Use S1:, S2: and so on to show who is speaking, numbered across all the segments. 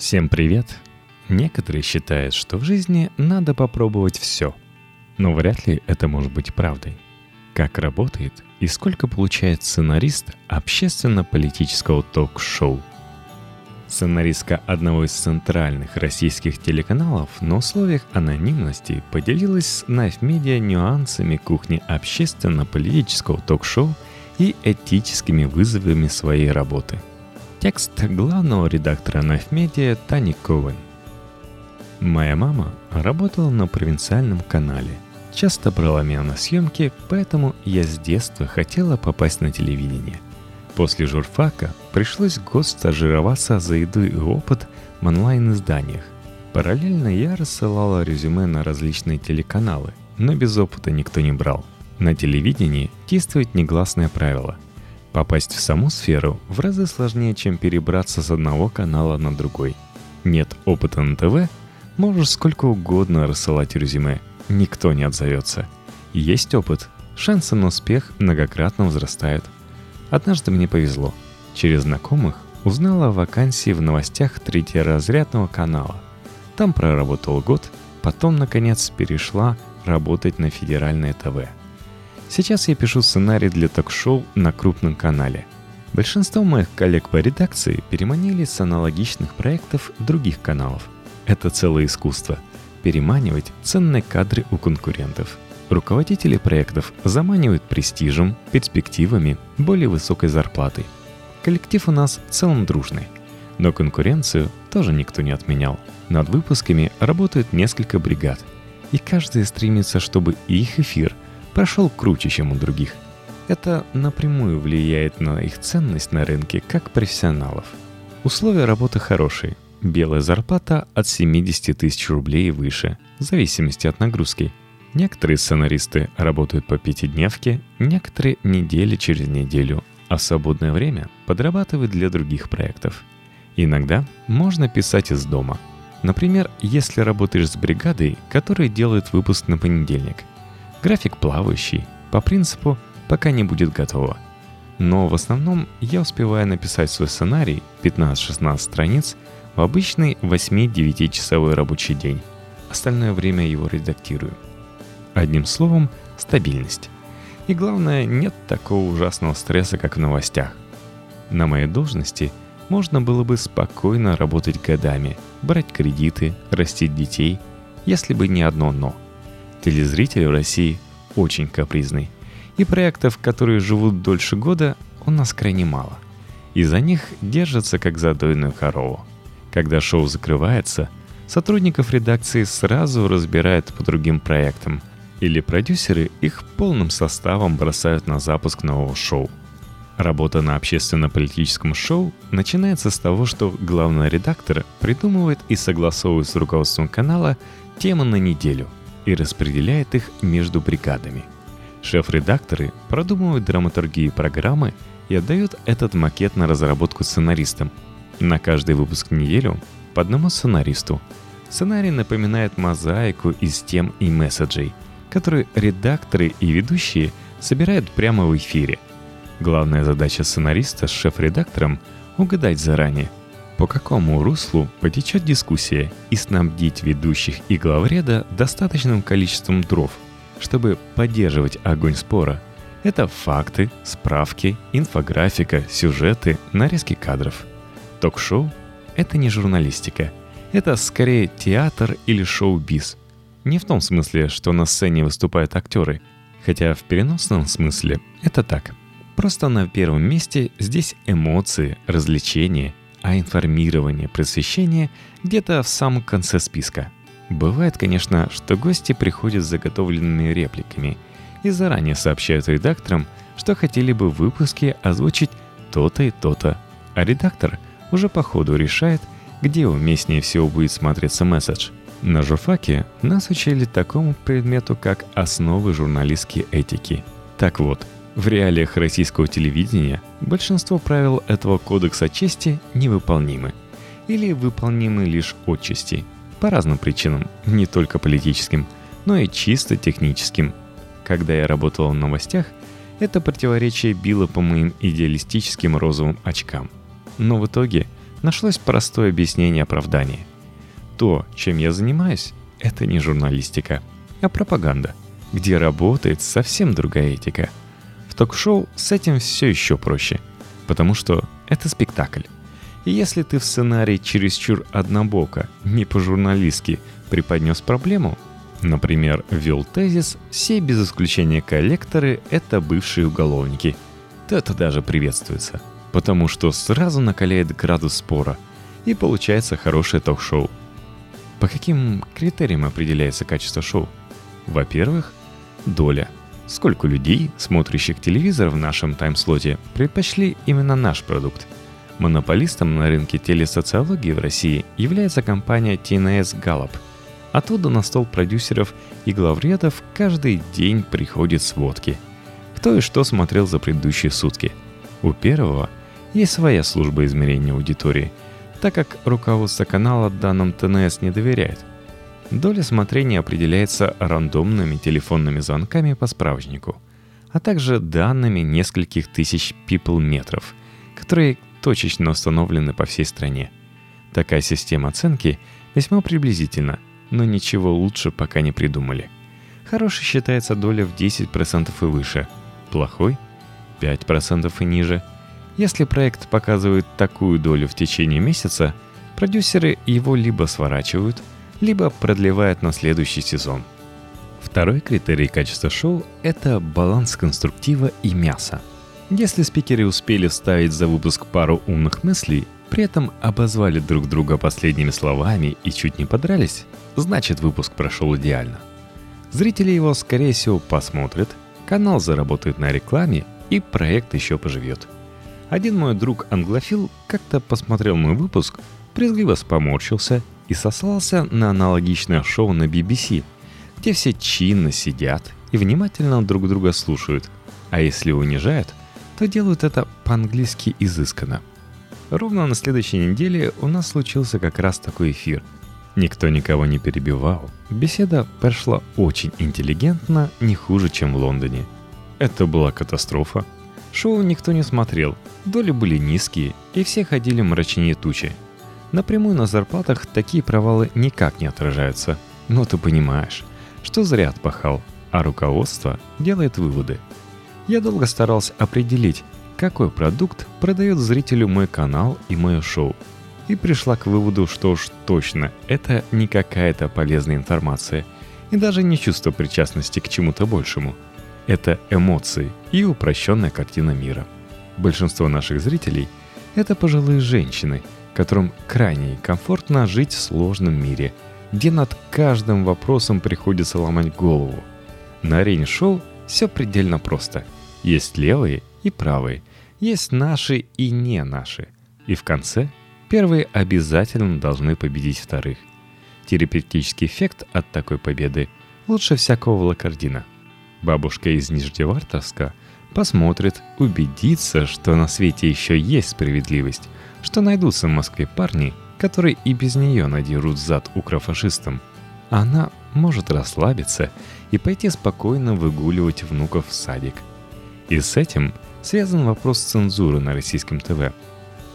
S1: Всем привет! Некоторые считают, что в жизни надо попробовать все. Но вряд ли это может быть правдой. Как работает и сколько получает сценарист общественно-политического ток-шоу? Сценаристка одного из центральных российских телеканалов на условиях анонимности поделилась с Knife Media нюансами кухни общественно-политического ток-шоу и этическими вызовами своей работы – Текст главного редактора Knife Тани Ковен. Моя мама работала на провинциальном канале. Часто брала меня на съемки, поэтому я с детства хотела попасть на телевидение. После журфака пришлось год стажироваться за еду и опыт в онлайн-изданиях. Параллельно я рассылала резюме на различные телеканалы, но без опыта никто не брал. На телевидении действует негласное правило – Попасть в саму сферу в разы сложнее, чем перебраться с одного канала на другой. Нет опыта на ТВ, можешь сколько угодно рассылать резюме, никто не отзовется. Есть опыт, шансы на успех многократно возрастают. Однажды мне повезло. Через знакомых узнала о вакансии в новостях третьеразрядного канала. Там проработал год, потом, наконец, перешла работать на федеральное ТВ – Сейчас я пишу сценарий для ток-шоу на крупном канале. Большинство моих коллег по редакции переманили с аналогичных проектов других каналов. Это целое искусство – переманивать ценные кадры у конкурентов. Руководители проектов заманивают престижем, перспективами, более высокой зарплатой. Коллектив у нас в целом дружный. Но конкуренцию тоже никто не отменял. Над выпусками работают несколько бригад. И каждая стремится, чтобы их эфир – прошел круче, чем у других. Это напрямую влияет на их ценность на рынке как профессионалов. Условия работы хорошие. Белая зарплата от 70 тысяч рублей и выше, в зависимости от нагрузки. Некоторые сценаристы работают по пятидневке, некоторые недели через неделю, а свободное время подрабатывают для других проектов. Иногда можно писать из дома. Например, если работаешь с бригадой, которая делает выпуск на понедельник – График плавающий, по принципу «пока не будет готово». Но в основном я успеваю написать свой сценарий 15-16 страниц в обычный 8-9 часовой рабочий день. Остальное время его редактирую. Одним словом, стабильность. И главное, нет такого ужасного стресса, как в новостях. На моей должности можно было бы спокойно работать годами, брать кредиты, растить детей, если бы не одно «но». Телезритель в России очень капризный. И проектов, которые живут дольше года, у нас крайне мало. Из-за них держатся как за дойную корову. Когда шоу закрывается, сотрудников редакции сразу разбирают по другим проектам, или продюсеры их полным составом бросают на запуск нового шоу. Работа на общественно-политическом шоу начинается с того, что главный редактор придумывает и согласовывает с руководством канала темы на неделю – и распределяет их между бригадами. Шеф-редакторы продумывают драматургию программы и отдают этот макет на разработку сценаристам. На каждый выпуск неделю по одному сценаристу. Сценарий напоминает мозаику из тем и месседжей, которые редакторы и ведущие собирают прямо в эфире. Главная задача сценариста с шеф-редактором — угадать заранее, по какому руслу потечет дискуссия и снабдить ведущих и главреда достаточным количеством дров, чтобы поддерживать огонь спора. Это факты, справки, инфографика, сюжеты, нарезки кадров. Ток-шоу — это не журналистика. Это скорее театр или шоу-биз. Не в том смысле, что на сцене выступают актеры, хотя в переносном смысле это так. Просто на первом месте здесь эмоции, развлечения — а информирование, просвещение где-то в самом конце списка. Бывает, конечно, что гости приходят с заготовленными репликами и заранее сообщают редакторам, что хотели бы в выпуске озвучить то-то и то-то, а редактор уже по ходу решает, где уместнее всего будет смотреться месседж. На журфаке нас учили такому предмету, как основы журналистской этики. Так вот, в реалиях российского телевидения большинство правил этого кодекса чести невыполнимы. Или выполнимы лишь отчасти. По разным причинам, не только политическим, но и чисто техническим. Когда я работал в новостях, это противоречие било по моим идеалистическим розовым очкам. Но в итоге нашлось простое объяснение оправдания. То, чем я занимаюсь, это не журналистика, а пропаганда, где работает совсем другая этика. Ток-шоу с этим все еще проще, потому что это спектакль. И если ты в сценарии чересчур однобоко, не по-журналистски преподнес проблему, например, ввел тезис «все без исключения коллекторы – это бывшие уголовники», то это даже приветствуется, потому что сразу накаляет градус спора, и получается хорошее ток-шоу. По каким критериям определяется качество шоу? Во-первых, доля. Сколько людей, смотрящих телевизор в нашем таймслоте, предпочли именно наш продукт – Монополистом на рынке телесоциологии в России является компания TNS Gallup. Оттуда на стол продюсеров и главредов каждый день приходят сводки. Кто и что смотрел за предыдущие сутки. У первого есть своя служба измерения аудитории, так как руководство канала данным ТНС не доверяет. Доля смотрения определяется рандомными телефонными звонками по справочнику, а также данными нескольких тысяч people-метров, которые точечно установлены по всей стране. Такая система оценки весьма приблизительна, но ничего лучше пока не придумали. Хороший считается доля в 10% и выше, плохой – 5% и ниже. Если проект показывает такую долю в течение месяца, продюсеры его либо сворачивают, либо продлевают на следующий сезон. Второй критерий качества шоу – это баланс конструктива и мяса – если спикеры успели вставить за выпуск пару умных мыслей, при этом обозвали друг друга последними словами и чуть не подрались, значит выпуск прошел идеально. Зрители его, скорее всего, посмотрят, канал заработает на рекламе и проект еще поживет. Один мой друг англофил как-то посмотрел мой выпуск, брезгливо поморщился и сослался на аналогичное шоу на BBC, где все чинно сидят и внимательно друг друга слушают, а если унижают, то делают это по-английски изысканно. Ровно на следующей неделе у нас случился как раз такой эфир. Никто никого не перебивал. Беседа прошла очень интеллигентно, не хуже, чем в Лондоне. Это была катастрофа. Шоу никто не смотрел, доли были низкие, и все ходили мрачнее тучи. Напрямую на зарплатах такие провалы никак не отражаются. Но ты понимаешь, что зря отпахал, а руководство делает выводы – я долго старался определить, какой продукт продает зрителю мой канал и мое шоу. И пришла к выводу, что уж точно это не какая-то полезная информация и даже не чувство причастности к чему-то большему. Это эмоции и упрощенная картина мира. Большинство наших зрителей – это пожилые женщины, которым крайне комфортно жить в сложном мире, где над каждым вопросом приходится ломать голову. На арене шоу все предельно просто – есть левые и правые, есть наши и не наши. И в конце первые обязательно должны победить вторых. Терапевтический эффект от такой победы лучше всякого лакардина. Бабушка из Нижневартовска посмотрит, убедится, что на свете еще есть справедливость, что найдутся в Москве парни, которые и без нее надерут зад укрофашистам. Она может расслабиться и пойти спокойно выгуливать внуков в садик – и с этим связан вопрос цензуры на российском ТВ.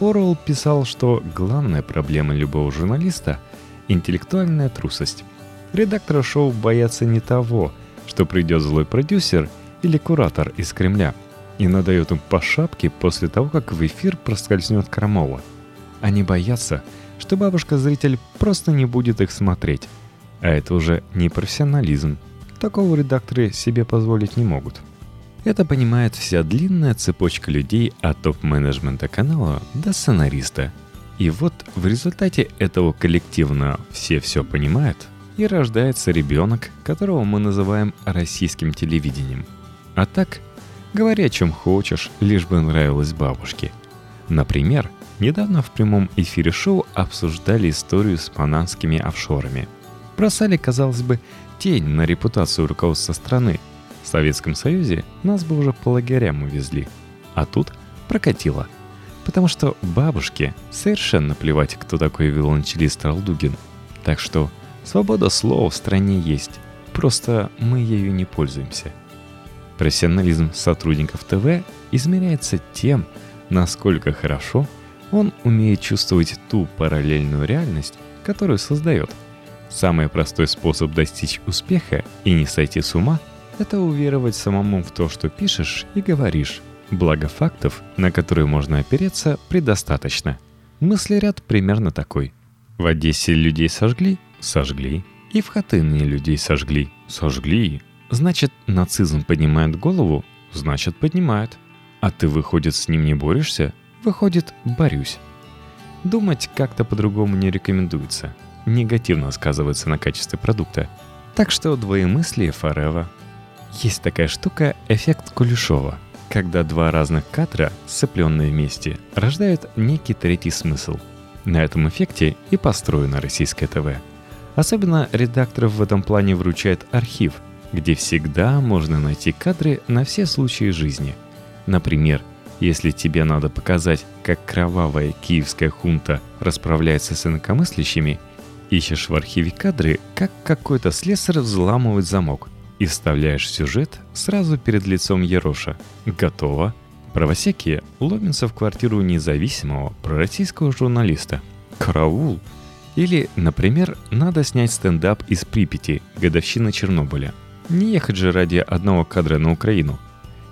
S1: Орвелл писал, что главная проблема любого журналиста – интеллектуальная трусость. Редакторы шоу боятся не того, что придет злой продюсер или куратор из Кремля и надает им по шапке после того, как в эфир проскользнет Крамола. Они боятся, что бабушка-зритель просто не будет их смотреть. А это уже не профессионализм. Такого редакторы себе позволить не могут. Это понимает вся длинная цепочка людей от топ-менеджмента канала до сценариста. И вот в результате этого коллективно «все все понимают» и рождается ребенок, которого мы называем российским телевидением. А так, говори о чем хочешь, лишь бы нравилось бабушке. Например, недавно в прямом эфире шоу обсуждали историю с панамскими офшорами. Бросали, казалось бы, тень на репутацию руководства страны – в Советском Союзе нас бы уже по лагерям увезли. А тут прокатило. Потому что бабушке совершенно плевать, кто такой виолончелист Ралдугин. Так что свобода слова в стране есть. Просто мы ею не пользуемся. Профессионализм сотрудников ТВ измеряется тем, насколько хорошо Он умеет чувствовать ту параллельную реальность, которую создает. Самый простой способ достичь успеха и не сойти с ума – это уверовать самому в то, что пишешь и говоришь. Благо фактов, на которые можно опереться, предостаточно. Мыслеряд примерно такой. В Одессе людей сожгли? Сожгли. И в Хатыне людей сожгли? Сожгли. Значит, нацизм поднимает голову? Значит, поднимает. А ты, выходит, с ним не борешься? Выходит, борюсь. Думать как-то по-другому не рекомендуется. Негативно сказывается на качестве продукта. Так что двоемыслие forever. Есть такая штука – эффект Кулешова, когда два разных кадра, сцепленные вместе, рождают некий третий смысл. На этом эффекте и построено российское ТВ. Особенно редакторов в этом плане вручает архив, где всегда можно найти кадры на все случаи жизни. Например, если тебе надо показать, как кровавая киевская хунта расправляется с инакомыслящими, ищешь в архиве кадры, как какой-то слесарь взламывает замок и вставляешь сюжет сразу перед лицом Ероша. Готово. Правосеки ломятся в квартиру независимого пророссийского журналиста. Караул! Или, например, надо снять стендап из Припяти, годовщины Чернобыля. Не ехать же ради одного кадра на Украину.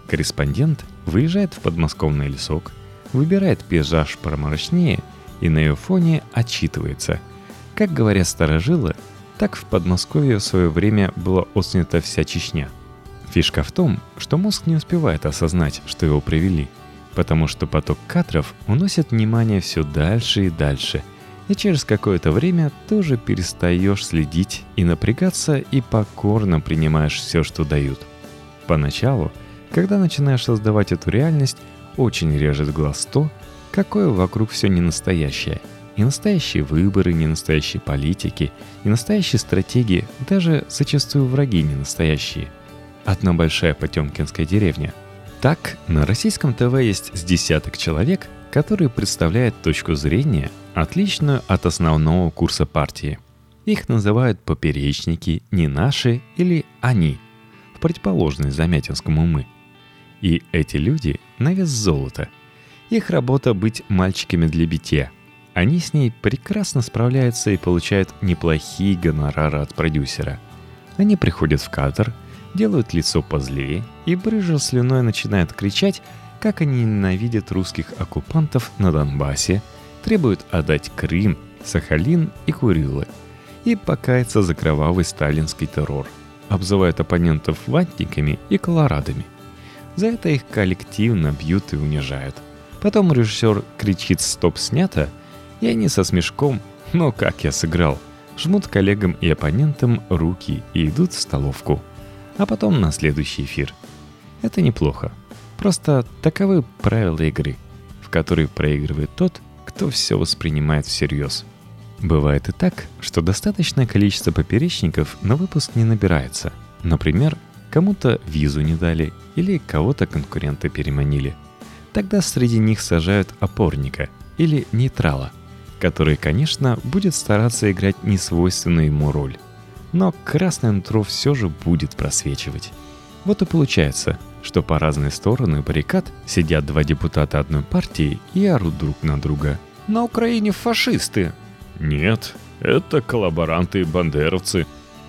S1: Корреспондент выезжает в подмосковный лесок, выбирает пейзаж проморочнее и на ее фоне отчитывается. Как говорят старожилы, так в Подмосковье в свое время была отснята вся Чечня. Фишка в том, что мозг не успевает осознать, что его привели, потому что поток кадров уносит внимание все дальше и дальше, и через какое-то время ты уже перестаешь следить и напрягаться и покорно принимаешь все, что дают. Поначалу – когда начинаешь создавать эту реальность, очень режет глаз то, какое вокруг все не настоящее. И настоящие выборы, не настоящие политики, и настоящие стратегии, даже зачастую враги не настоящие. Одна большая потемкинская деревня. Так, на российском ТВ есть с десяток человек, которые представляют точку зрения, отличную от основного курса партии. Их называют поперечники, не наши или они, в противоположность Замятинскому «мы». И эти люди на вес золота. Их работа быть мальчиками для битья. Они с ней прекрасно справляются и получают неплохие гонорары от продюсера. Они приходят в кадр, делают лицо позлее и, брыжа слюной, начинают кричать, как они ненавидят русских оккупантов на Донбассе, требуют отдать Крым, Сахалин и Курилы и покаяться за кровавый сталинский террор, обзывают оппонентов ватниками и колорадами. За это их коллективно бьют и унижают. Потом режиссер кричит «стоп, снято», и они со смешком «но как я сыграл» жмут коллегам и оппонентам руки и идут в столовку. А потом на следующий эфир. Это неплохо. Просто таковы правила игры, в которой проигрывает тот, кто все воспринимает всерьез. Бывает и так, что достаточное количество поперечников на выпуск не набирается. Например, Кому-то визу не дали или кого-то конкуренты переманили. Тогда среди них сажают опорника или нейтрала, который, конечно, будет стараться играть несвойственную ему роль. Но красное нутро все же будет просвечивать. Вот и получается, что по разные стороны баррикад сидят два депутата одной партии и орут друг на друга. «На Украине фашисты!» «Нет, это коллаборанты и бандеровцы!»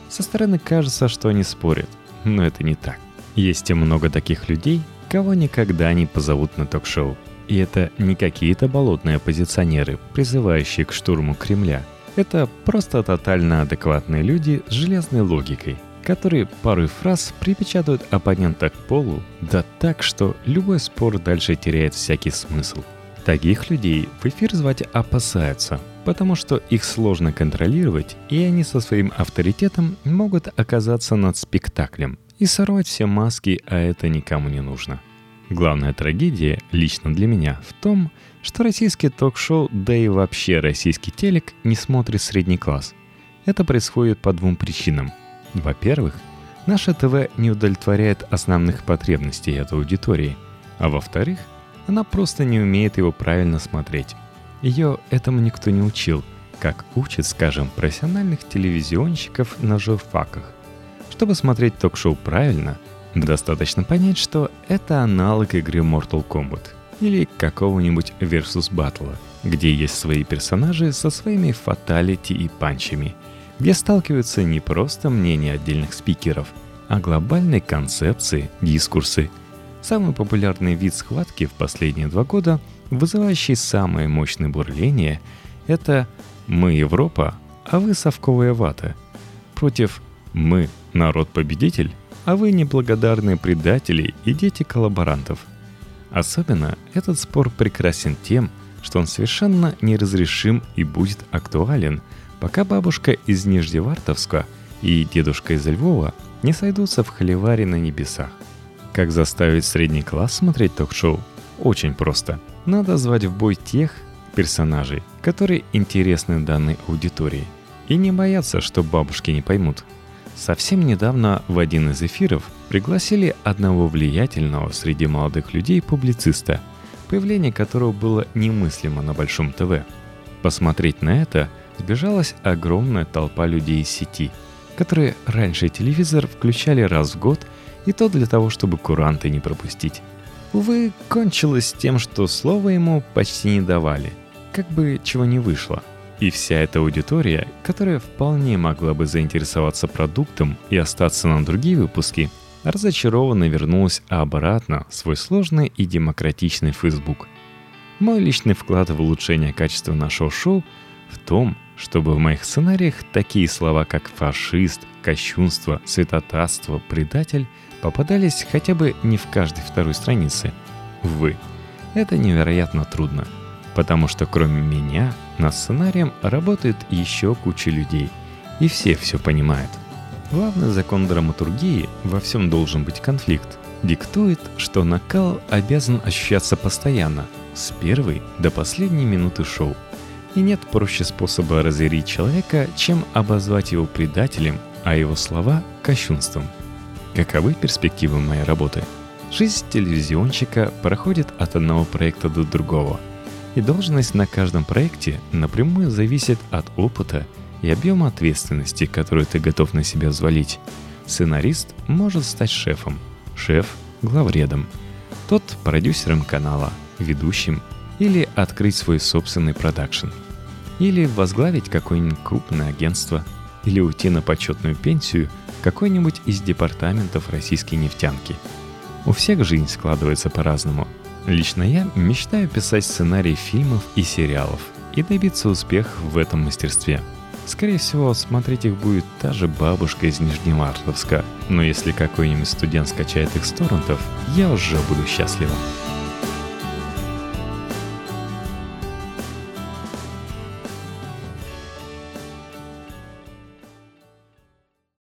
S1: Со стороны кажется, что они спорят – но это не так. Есть и много таких людей, кого никогда не позовут на ток-шоу. И это не какие-то болотные оппозиционеры, призывающие к штурму Кремля. Это просто тотально адекватные люди с железной логикой, которые пару фраз припечатают оппонента к полу, да так, что любой спор дальше теряет всякий смысл. Таких людей в эфир звать опасаются, потому что их сложно контролировать, и они со своим авторитетом могут оказаться над спектаклем и сорвать все маски, а это никому не нужно. Главная трагедия, лично для меня, в том, что российский ток-шоу, да и вообще российский телек не смотрит средний класс. Это происходит по двум причинам. Во-первых, наше ТВ не удовлетворяет основных потребностей этой аудитории, а во-вторых, она просто не умеет его правильно смотреть. Ее этому никто не учил, как учат, скажем, профессиональных телевизионщиков на журфаках. Чтобы смотреть ток-шоу правильно, достаточно понять, что это аналог игры Mortal Kombat или какого-нибудь Versus Battle. где есть свои персонажи со своими фаталити и панчами, где сталкиваются не просто мнения отдельных спикеров, а глобальные концепции, дискурсы. Самый популярный вид схватки в последние два года, вызывающий самое мощное бурление, это «Мы Европа, а вы совковая вата» против «Мы народ-победитель, а вы неблагодарные предатели и дети коллаборантов». Особенно этот спор прекрасен тем, что он совершенно неразрешим и будет актуален, пока бабушка из Нижневартовска и дедушка из Львова не сойдутся в холиваре на небесах. Как заставить средний класс смотреть ток-шоу? Очень просто. Надо звать в бой тех персонажей, которые интересны данной аудитории. И не бояться, что бабушки не поймут. Совсем недавно в один из эфиров пригласили одного влиятельного среди молодых людей публициста – появление которого было немыслимо на Большом ТВ. Посмотреть на это сбежалась огромная толпа людей из сети, которые раньше телевизор включали раз в год, и то для того, чтобы куранты не пропустить. Увы, кончилось тем, что слова ему почти не давали, как бы чего не вышло. И вся эта аудитория, которая вполне могла бы заинтересоваться продуктом и остаться на другие выпуски – разочарованно вернулась обратно в свой сложный и демократичный Facebook. Мой личный вклад в улучшение качества нашего шоу в том, чтобы в моих сценариях такие слова, как фашист, кощунство, святотатство, предатель попадались хотя бы не в каждой второй странице. Увы, это невероятно трудно, потому что кроме меня над сценарием работает еще куча людей, и все все понимают. Главный закон драматургии во всем должен быть конфликт. Диктует, что накал обязан ощущаться постоянно, с первой до последней минуты шоу. И нет проще способа разъярить человека, чем обозвать его предателем, а его слова – кощунством. Каковы перспективы моей работы? Жизнь телевизионщика проходит от одного проекта до другого. И должность на каждом проекте напрямую зависит от опыта – и объема ответственности, которую ты готов на себя взвалить. Сценарист может стать шефом, шеф – главредом, тот – продюсером канала, ведущим или открыть свой собственный продакшн. Или возглавить какое-нибудь крупное агентство, или уйти на почетную пенсию какой-нибудь из департаментов российской нефтянки. У всех жизнь складывается по-разному. Лично я мечтаю писать сценарии фильмов и сериалов и добиться успеха в этом мастерстве – Скорее всего, смотреть их будет та же бабушка из Нижневартовска. Но если какой-нибудь студент скачает их с торрентов, я уже буду счастлива.